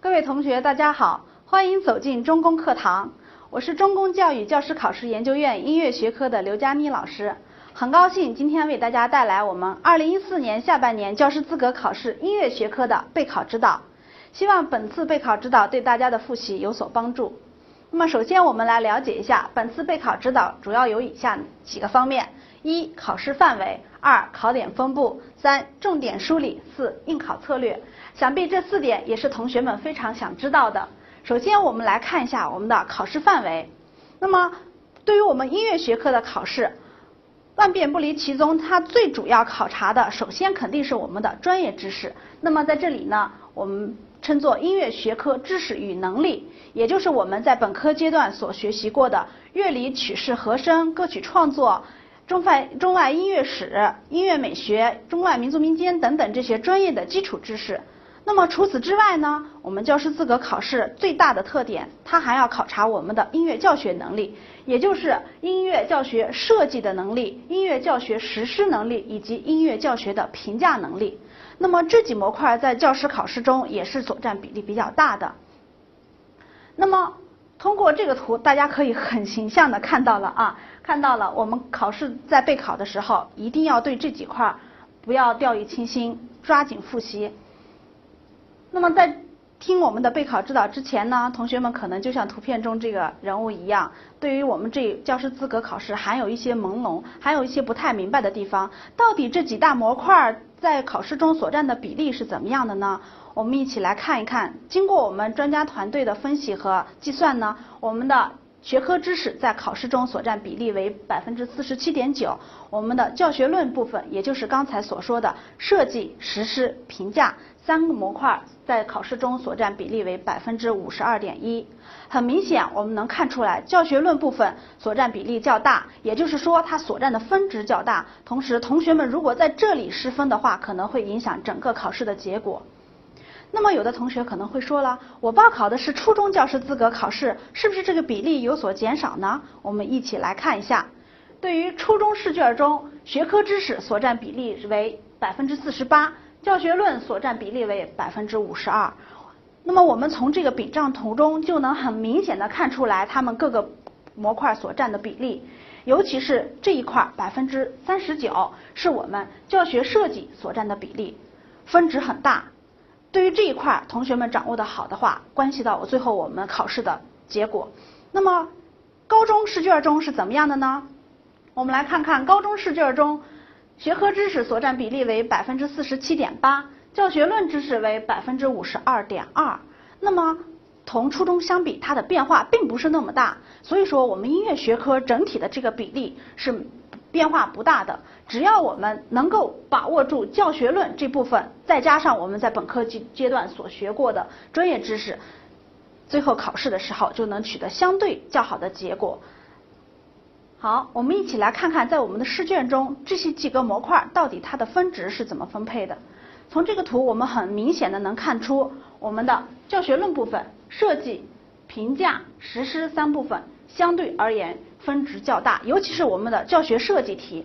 各位同学，大家好，欢迎走进中公课堂。我是中公教育教师考试研究院音乐学科的刘佳妮老师，很高兴今天为大家带来我们2014年下半年教师资格考试音乐学科的备考指导。希望本次备考指导对大家的复习有所帮助。那么，首先我们来了解一下本次备考指导主要有以下几个方面：一、考试范围；二、考点分布；三、重点梳理；四、应考策略。想必这四点也是同学们非常想知道的。首先，我们来看一下我们的考试范围。那么，对于我们音乐学科的考试，万变不离其宗，它最主要考察的，首先肯定是我们的专业知识。那么在这里呢，我们称作音乐学科知识与能力，也就是我们在本科阶段所学习过的乐理、曲式、和声、歌曲创作、中外中外音乐史、音乐美学、中外民族民间等等这些专业的基础知识。那么除此之外呢，我们教师资格考试最大的特点，它还要考察我们的音乐教学能力，也就是音乐教学设计的能力、音乐教学实施能力以及音乐教学的评价能力。那么这几模块在教师考试中也是所占比例比较大的。那么通过这个图，大家可以很形象的看到了啊，看到了我们考试在备考的时候，一定要对这几块儿不要掉以轻心，抓紧复习。那么在听我们的备考指导之前呢，同学们可能就像图片中这个人物一样，对于我们这教师资格考试还有一些朦胧，还有一些不太明白的地方。到底这几大模块在考试中所占的比例是怎么样的呢？我们一起来看一看。经过我们专家团队的分析和计算呢，我们的学科知识在考试中所占比例为百分之四十七点九，我们的教学论部分，也就是刚才所说的设计、实施、评价。三个模块在考试中所占比例为百分之五十二点一，很明显，我们能看出来教学论部分所占比例较大，也就是说它所占的分值较大。同时，同学们如果在这里失分的话，可能会影响整个考试的结果。那么，有的同学可能会说了，我报考的是初中教师资格考试，是不是这个比例有所减少呢？我们一起来看一下，对于初中试卷中学科知识所占比例为百分之四十八。教学论所占比例为百分之五十二，那么我们从这个比账图中就能很明显的看出来，它们各个模块所占的比例，尤其是这一块百分之三十九是我们教学设计所占的比例，分值很大。对于这一块，同学们掌握的好的话，关系到我最后我们考试的结果。那么高中试卷中是怎么样的呢？我们来看看高中试卷中。学科知识所占比例为百分之四十七点八，教学论知识为百分之五十二点二。那么同初中相比，它的变化并不是那么大。所以说，我们音乐学科整体的这个比例是变化不大的。只要我们能够把握住教学论这部分，再加上我们在本科阶阶段所学过的专业知识，最后考试的时候就能取得相对较好的结果。好，我们一起来看看，在我们的试卷中，这些几个模块到底它的分值是怎么分配的。从这个图，我们很明显的能看出，我们的教学论部分、设计、评价、实施三部分相对而言分值较大，尤其是我们的教学设计题，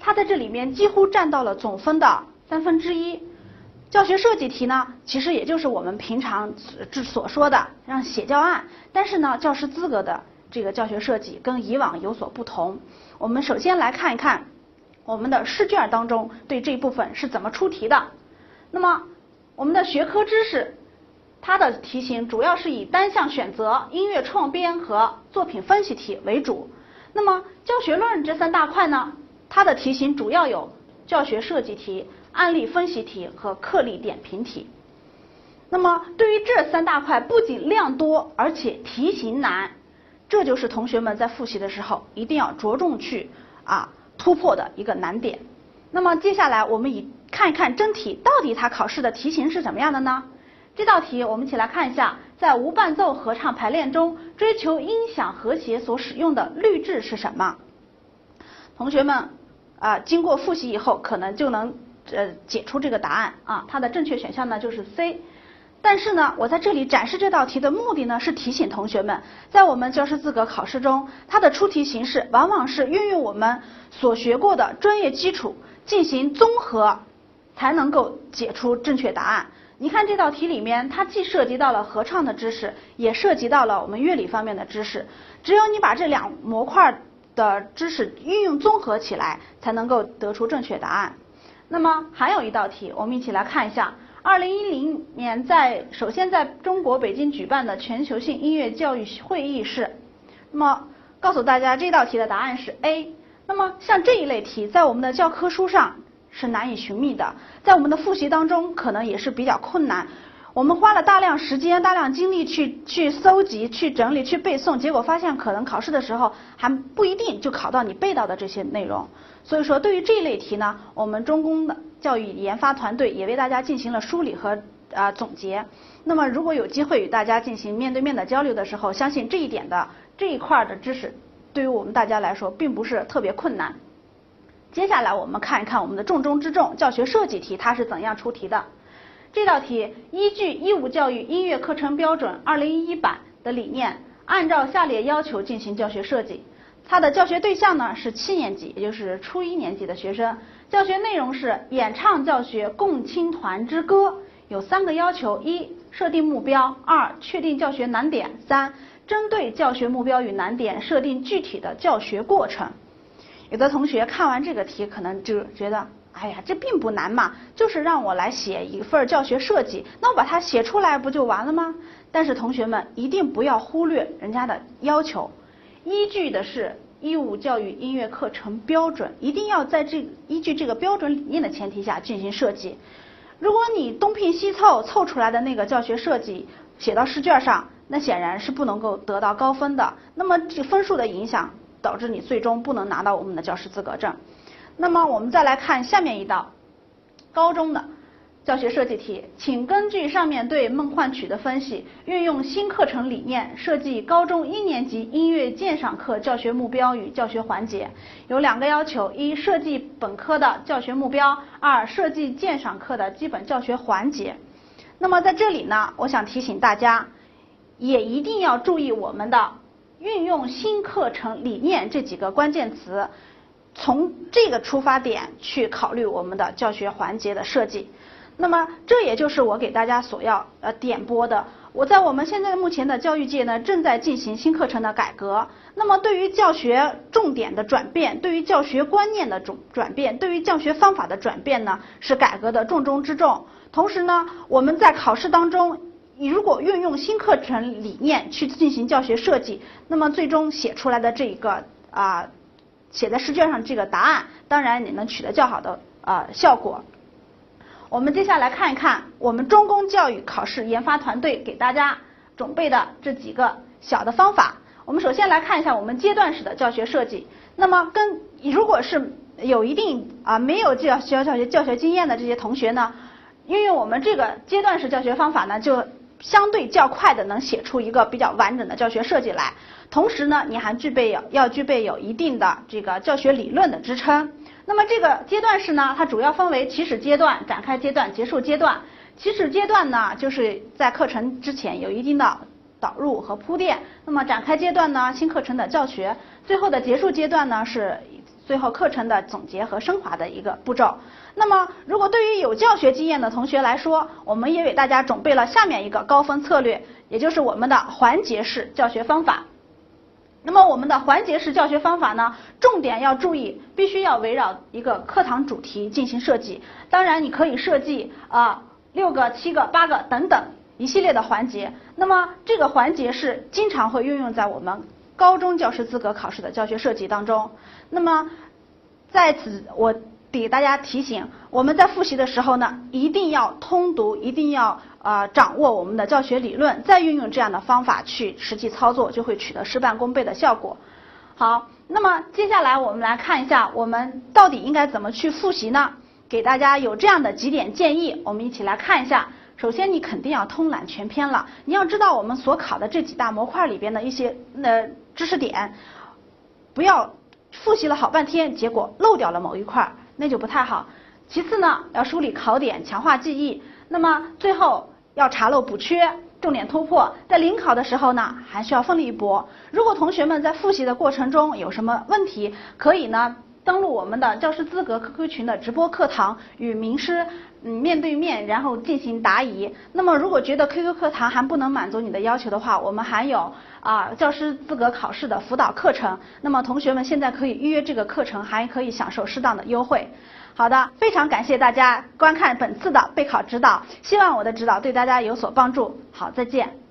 它在这里面几乎占到了总分的三分之一。教学设计题呢，其实也就是我们平常所说的让写教案，但是呢，教师资格的。这个教学设计跟以往有所不同。我们首先来看一看我们的试卷当中对这一部分是怎么出题的。那么我们的学科知识，它的题型主要是以单项选择、音乐创编和作品分析题为主。那么教学论这三大块呢，它的题型主要有教学设计题、案例分析题和课例点评题。那么对于这三大块，不仅量多，而且题型难。这就是同学们在复习的时候一定要着重去啊突破的一个难点。那么接下来我们以看一看真题到底它考试的题型是怎么样的呢？这道题我们一起来看一下，在无伴奏合唱排练中，追求音响和谐所使用的律制是什么？同学们啊经过复习以后可能就能呃解出这个答案啊，它的正确选项呢就是 C。但是呢，我在这里展示这道题的目的呢，是提醒同学们，在我们教师资格考试中，它的出题形式往往是运用我们所学过的专业基础进行综合，才能够解出正确答案。你看这道题里面，它既涉及到了合唱的知识，也涉及到了我们乐理方面的知识。只有你把这两模块的知识运用综合起来，才能够得出正确答案。那么还有一道题，我们一起来看一下。二零一零年在首先在中国北京举办的全球性音乐教育会议是，那么告诉大家这道题的答案是 A。那么像这一类题，在我们的教科书上是难以寻觅的，在我们的复习当中可能也是比较困难。我们花了大量时间、大量精力去去搜集、去整理、去背诵，结果发现可能考试的时候还不一定就考到你背到的这些内容。所以说，对于这一类题呢，我们中公的教育研发团队也为大家进行了梳理和啊总结。那么，如果有机会与大家进行面对面的交流的时候，相信这一点的这一块的知识，对于我们大家来说并不是特别困难。接下来我们看一看我们的重中之重教学设计题，它是怎样出题的。这道题依据义务教育音乐课程标准二零一一版的理念，按照下列要求进行教学设计。它的教学对象呢是七年级，也就是初一年级的学生。教学内容是演唱教学《共青团之歌》，有三个要求：一、设定目标；二、确定教学难点；三、针对教学目标与难点设定具体的教学过程。有的同学看完这个题，可能就觉得。哎呀，这并不难嘛，就是让我来写一份教学设计，那我把它写出来不就完了吗？但是同学们一定不要忽略人家的要求，依据的是义务教育音乐课程标准，一定要在这依据这个标准理念的前提下进行设计。如果你东拼西凑凑出来的那个教学设计写到试卷上，那显然是不能够得到高分的。那么这分数的影响导致你最终不能拿到我们的教师资格证。那么我们再来看下面一道高中的教学设计题，请根据上面对《梦幻曲》的分析，运用新课程理念设计高中一年级音乐鉴赏课教学目标与教学环节。有两个要求：一、设计本科的教学目标；二、设计鉴赏课的基本教学环节。那么在这里呢，我想提醒大家，也一定要注意我们的运用新课程理念这几个关键词。从这个出发点去考虑我们的教学环节的设计，那么这也就是我给大家所要呃点拨的。我在我们现在目前的教育界呢，正在进行新课程的改革。那么对于教学重点的转变，对于教学观念的转转变，对于教学方法的转变呢，是改革的重中之重。同时呢，我们在考试当中，你如果运用新课程理念去进行教学设计，那么最终写出来的这一个啊。写在试卷上这个答案，当然你能取得较好的呃效果。我们接下来看一看我们中公教育考试研发团队给大家准备的这几个小的方法。我们首先来看一下我们阶段式的教学设计。那么跟如果是有一定啊没有教学教学教学经验的这些同学呢，运用我们这个阶段式教学方法呢，就相对较快的能写出一个比较完整的教学设计来。同时呢，你还具备有要具备有一定的这个教学理论的支撑。那么这个阶段式呢，它主要分为起始阶段、展开阶段、结束阶段。起始阶段呢，就是在课程之前有一定的导入和铺垫。那么展开阶段呢，新课程的教学。最后的结束阶段呢，是最后课程的总结和升华的一个步骤。那么如果对于有教学经验的同学来说，我们也为大家准备了下面一个高分策略，也就是我们的环节式教学方法。那么我们的环节式教学方法呢，重点要注意，必须要围绕一个课堂主题进行设计。当然，你可以设计啊六个、七个、八个等等一系列的环节。那么这个环节是经常会运用在我们高中教师资格考试的教学设计当中。那么在此我。给大家提醒，我们在复习的时候呢，一定要通读，一定要呃掌握我们的教学理论，再运用这样的方法去实际操作，就会取得事半功倍的效果。好，那么接下来我们来看一下，我们到底应该怎么去复习呢？给大家有这样的几点建议，我们一起来看一下。首先，你肯定要通览全篇了，你要知道我们所考的这几大模块里边的一些呃知识点，不要复习了好半天，结果漏掉了某一块。那就不太好。其次呢，要梳理考点，强化记忆。那么最后要查漏补缺，重点突破。在临考的时候呢，还需要奋力一搏。如果同学们在复习的过程中有什么问题，可以呢。登录我们的教师资格 QQ 群的直播课堂，与名师嗯面对面，然后进行答疑。那么如果觉得 QQ 课堂还不能满足你的要求的话，我们还有啊教师资格考试的辅导课程。那么同学们现在可以预约这个课程，还可以享受适当的优惠。好的，非常感谢大家观看本次的备考指导，希望我的指导对大家有所帮助。好，再见。